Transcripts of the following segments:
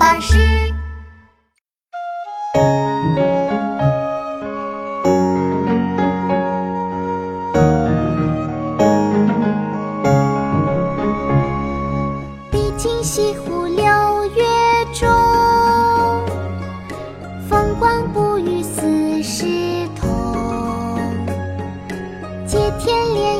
巴士。毕竟西湖六月中，风光不与四时同。接天莲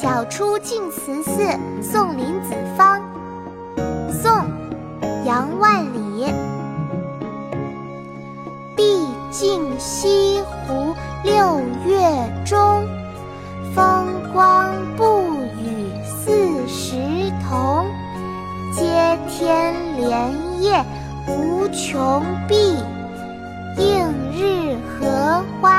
晓出净慈寺送林子方》宋·杨万里。毕竟西湖六月中，风光不与四时同。接天莲叶无穷碧，映日荷花